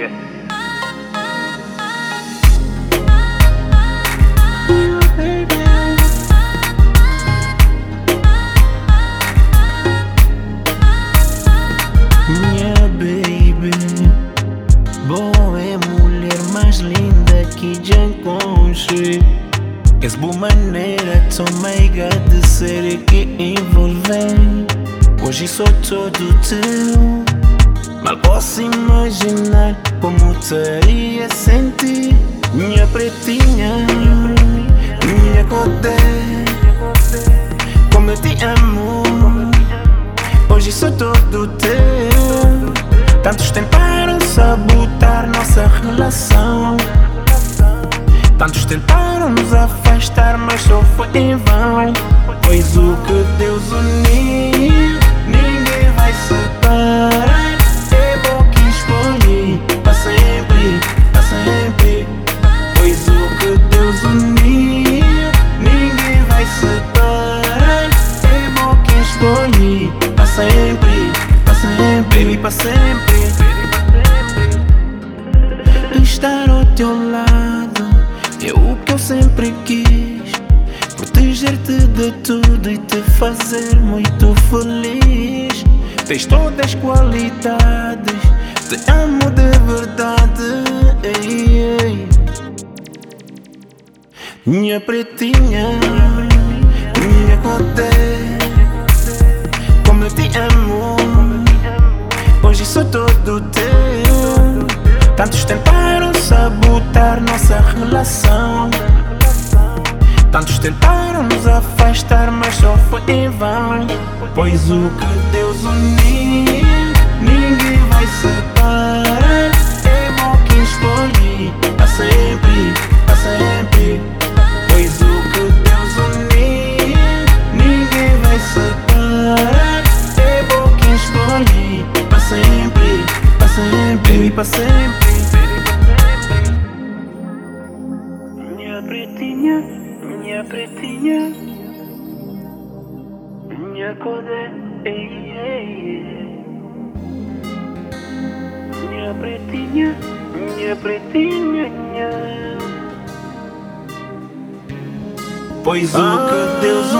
dia. Minha baby, boa é mulher mais linda que já encontrei. És boa maneira tão meiga de ser que envolvem. Hoje sou todo teu. Mal posso imaginar como teria sentir Minha pretinha, minha codé Como eu te amo Hoje sou todo teu. Tantos tentaram sabotar nossa relação. Tantos tentaram nos afastar, mas só foi em vão. Pois o que Deus uniu, pra sempre. Estar ao teu lado é o que eu sempre quis. Proteger-te de tudo e te fazer muito feliz. Tens todas as qualidades Te amo de verdade. Ei, ei. Minha pretinha Minha codé Tantos tentaram sabotar nossa relação. Tantos tentaram nos afastar, mas só foi em vão. Pois o que Deus uniu, ninguém vai separar. É bom que escolhi, pra sempre, pra sempre. Pois o que Deus uniu, ninguém vai separar. É bom que escolhi, pra sempre, pra sempre, pra sempre minha pretinha, minha pretinha, minha codé, ei, ei, minha pretinha, minha pretinha. Pois o que Deus